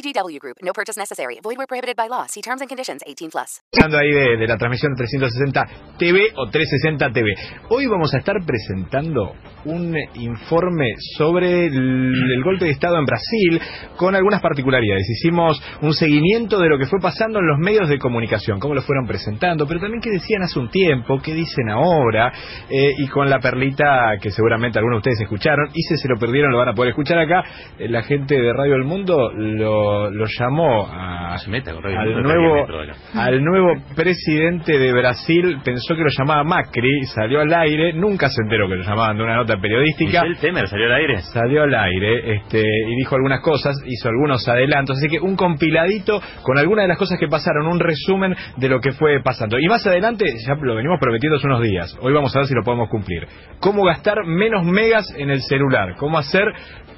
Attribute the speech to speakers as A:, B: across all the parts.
A: VGW Group. No purchase necessary. Void where prohibited by law. See terms and conditions. 18 plus.
B: Ahí de, de la transmisión 360 TV o 360 TV. Hoy vamos a estar presentando un informe sobre el, el golpe de Estado en Brasil con algunas particularidades. Hicimos un seguimiento de lo que fue pasando en los medios de comunicación, cómo lo fueron presentando, pero también qué decían hace un tiempo, qué dicen ahora, eh, y con la perlita que seguramente algunos de ustedes escucharon, y si se lo perdieron lo van a poder escuchar acá. Eh, la gente de Radio del Mundo lo, lo llamó a,
C: Radio
B: al nuevo, al nuevo presidente de Brasil, pensó que lo llamaba Macri, salió al aire, nunca se enteró que lo llamaban de una nota periodística.
C: Michel Temer salió al aire.
B: Salió al aire este, y dijo algunas cosas, hizo algunos adelantos, así que un compiladito con algunas de las cosas que pasaron, un resumen de lo que fue pasando. Y más adelante, ya lo venimos prometiendo hace unos días, hoy vamos a ver si lo podemos cumplir. Cómo gastar menos megas en el celular, cómo hacer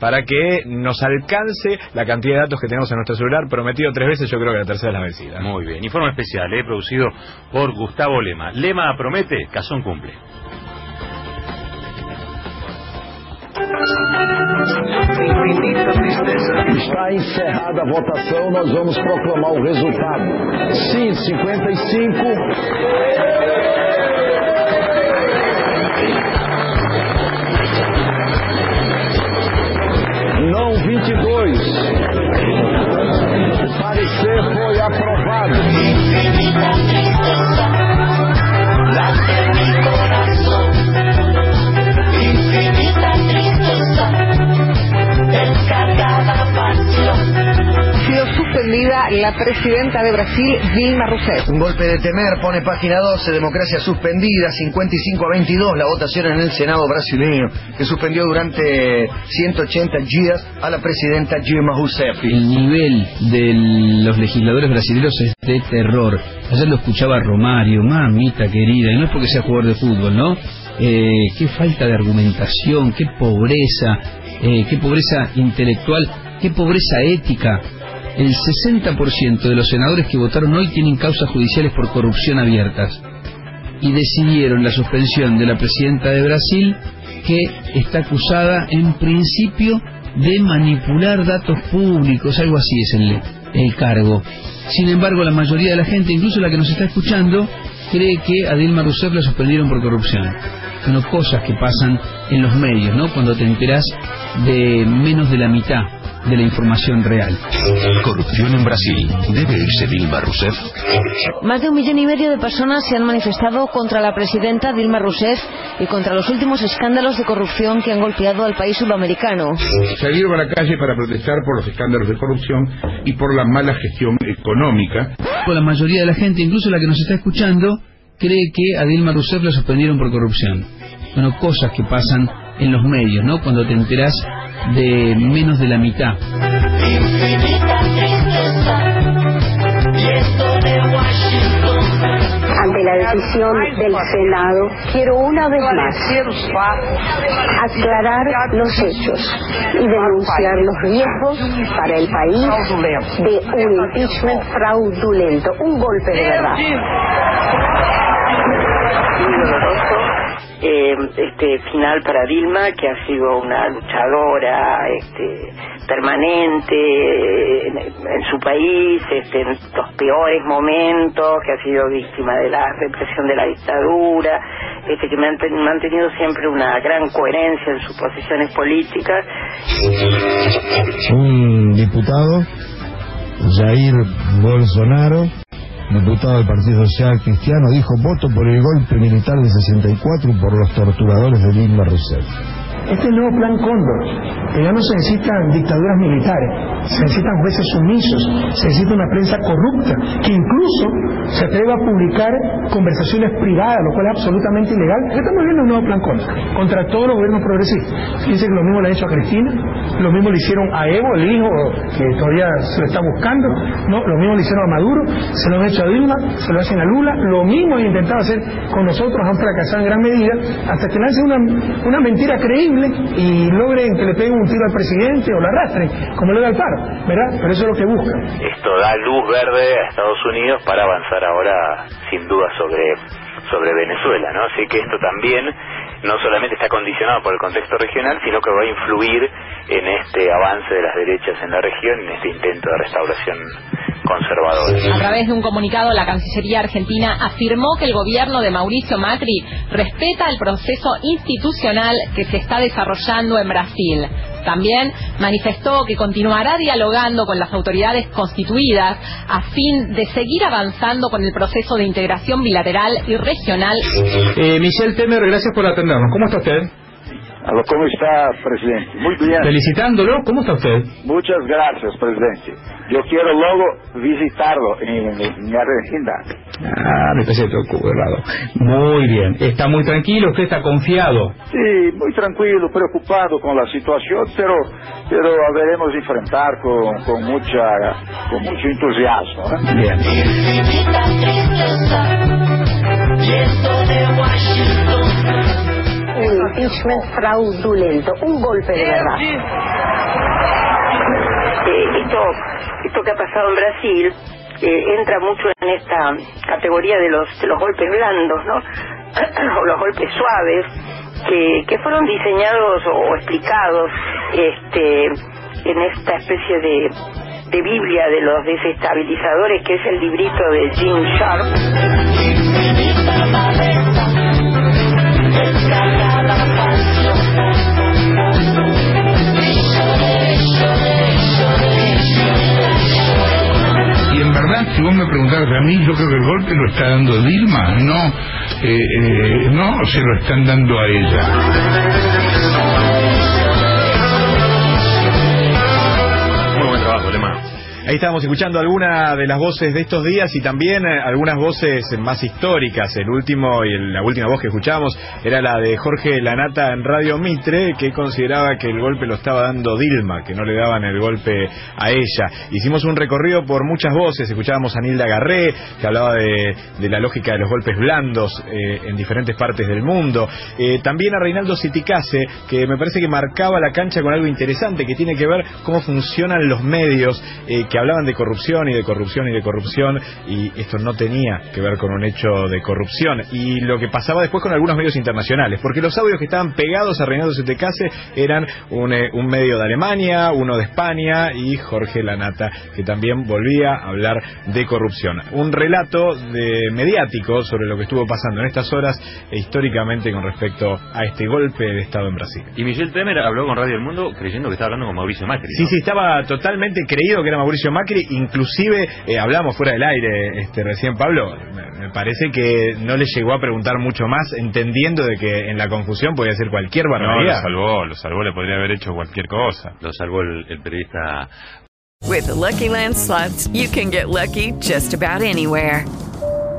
B: para que nos alcance la cantidad de datos que tenemos en nuestro celular, prometido tres veces, yo creo que la tercera es la vencida.
C: Muy bien. Informe especial, eh, producido por Gustavo Lema. Lema promete, Cazón cumple.
D: Está encerrada a votação, nós vamos proclamar o resultado. Sim, 55. Não 22.
E: Suspendida la presidenta de Brasil, Dilma Rousseff.
F: Un golpe de temer pone página 12, democracia suspendida, 55 a 22, la votación en el Senado brasileño, que suspendió durante 180 días a la presidenta Dilma Rousseff.
G: El nivel de los legisladores brasileños es de terror. Ayer lo escuchaba Romario, mamita querida, y no es porque sea jugador de fútbol, ¿no? Eh, qué falta de argumentación, qué pobreza, eh, qué pobreza intelectual, qué pobreza ética. El 60% de los senadores que votaron hoy tienen causas judiciales por corrupción abiertas y decidieron la suspensión de la presidenta de Brasil que está acusada en principio de manipular datos públicos, algo así es el, cargo. Sin embargo, la mayoría de la gente, incluso la que nos está escuchando, cree que a Dilma Rousseff la suspendieron por corrupción. Son cosas que pasan en los medios, ¿no? Cuando te enterás de menos de la mitad de la información real.
H: Corrupción en Brasil. ¿Debe irse Dilma Rousseff?
I: Más de un millón y medio de personas se han manifestado contra la presidenta Dilma Rousseff y contra los últimos escándalos de corrupción que han golpeado al país sudamericano.
J: Salieron a la calle para protestar por los escándalos de corrupción y por la mala gestión económica.
G: La mayoría de la gente, incluso la que nos está escuchando, cree que a Dilma Rousseff la suspendieron por corrupción. Bueno, cosas que pasan en los medios, ¿no? Cuando te enterás de menos de la mitad.
K: Ante la decisión del Senado, quiero una vez más aclarar los hechos y denunciar los riesgos para el país de un impeachment fraudulento, un golpe de verdad.
L: Eh, este final para Dilma, que ha sido una luchadora este, permanente en, su país, este, en los peores momentos, que ha sido víctima de la represión de la dictadura, este, que han ten- mantenido siempre una gran coherencia en sus posiciones políticas.
M: un diputado, Jair Bolsonaro, diputado del Partido Social Cristiano, dijo voto por el golpe militar de 64 por los torturadores de Dilma Rousseff.
N: Este es el nuevo plan Cóndor, que ya no se necesitan dictaduras militares, se necesitan jueces sumisos, se necesita una prensa corrupta, que incluso se atreva a publicar conversaciones privadas, lo cual es absolutamente ilegal. Estamos viendo un nuevo plan Cóndor, contra todos los gobiernos progresistas. Fíjense que lo mismo le han hecho a Cristina, lo mismo le hicieron a Evo, el hijo, que todavía se lo está buscando, no, lo mismo le hicieron a Maduro, se lo han hecho a Dilma, se lo hacen a Lula, lo mismo han intentado hacer con nosotros, han fracasado en gran medida, hasta que lancen una, una mentira creíble y logren que le peguen un tiro al presidente o la arrastren, como le da el paro, ¿verdad? Pero eso es lo que buscan.
O: Esto da luz verde a Estados Unidos para avanzar ahora, sin duda, sobre, sobre Venezuela, ¿no? Así que esto también no solamente está condicionado por el contexto regional, sino que va a influir en este avance de las derechas en la región, en este intento de restauración conservadora.
P: A través de un comunicado, la Cancillería argentina afirmó que el gobierno de Mauricio Macri respeta el proceso institucional que se está desarrollando en Brasil. También manifestó que continuará dialogando con las autoridades constituidas a fin de seguir avanzando con el proceso de integración bilateral y regional.
B: Eh, Michelle Temer, gracias por atendernos. ¿Cómo está usted?
Q: Aló, ¿Cómo está, presidente? Muy bien.
B: Felicitándolo, ¿cómo está usted?
Q: Muchas gracias, presidente. Yo quiero luego visitarlo en, en mi Argentina.
B: Ah, me parece ocurrado. Muy bien. Está muy tranquilo, usted está confiado.
Q: Sí, muy tranquilo, preocupado con la situación, pero, pero veremos enfrentar con, con, mucha, con mucho entusiasmo. ¿eh?
B: Bien.
K: Un impeachment fraudulento, un golpe de verdad.
L: Eh, esto, esto que ha pasado en Brasil eh, entra mucho en esta categoría de los, de los golpes blandos, ¿no? o los golpes suaves, que, que fueron diseñados o explicados este, en esta especie de, de Biblia de los desestabilizadores, que es el librito de Jim Sharp.
J: Y en verdad, si vos me preguntaras a mí, yo creo que el golpe lo está dando Dilma, no, eh, eh, no se lo están dando a ella.
B: Ahí estábamos escuchando algunas de las voces de estos días y también eh, algunas voces más históricas. El último y la última voz que escuchábamos era la de Jorge Lanata en Radio Mitre, que consideraba que el golpe lo estaba dando Dilma, que no le daban el golpe a ella. Hicimos un recorrido por muchas voces. Escuchábamos a Nilda Garré, que hablaba de, de la lógica de los golpes blandos eh, en diferentes partes del mundo. Eh, también a Reinaldo Citicase, que me parece que marcaba la cancha con algo interesante que tiene que ver cómo funcionan los medios, eh, que hablaban de corrupción y de corrupción y de corrupción, y esto no tenía que ver con un hecho de corrupción. Y lo que pasaba después con algunos medios internacionales, porque los audios que estaban pegados a Reinaldo Citicase eran un, eh, un medio de Alemania, uno de España y Jorge Lanata, que también volvía a hablar de corrupción. Un relato de mediático sobre lo que estuvo pasando en estas horas e históricamente con respecto a este golpe de Estado en Brasil.
C: Y Michelle Temer habló con Radio El Mundo creyendo que estaba hablando con Mauricio Macri.
B: Sí, sí, estaba totalmente creído que era Mauricio Macri, inclusive eh, hablamos fuera del aire este recién Pablo, me, me parece que no le llegó a preguntar mucho más, entendiendo de que en la confusión podía ser cualquier
C: No, lo
B: barbaridad.
C: salvó, lo salvó, le podría haber hecho cualquier cosa. Lo salvó el, el periodista
R: With the Lucky Land slots, you can get lucky just about anywhere.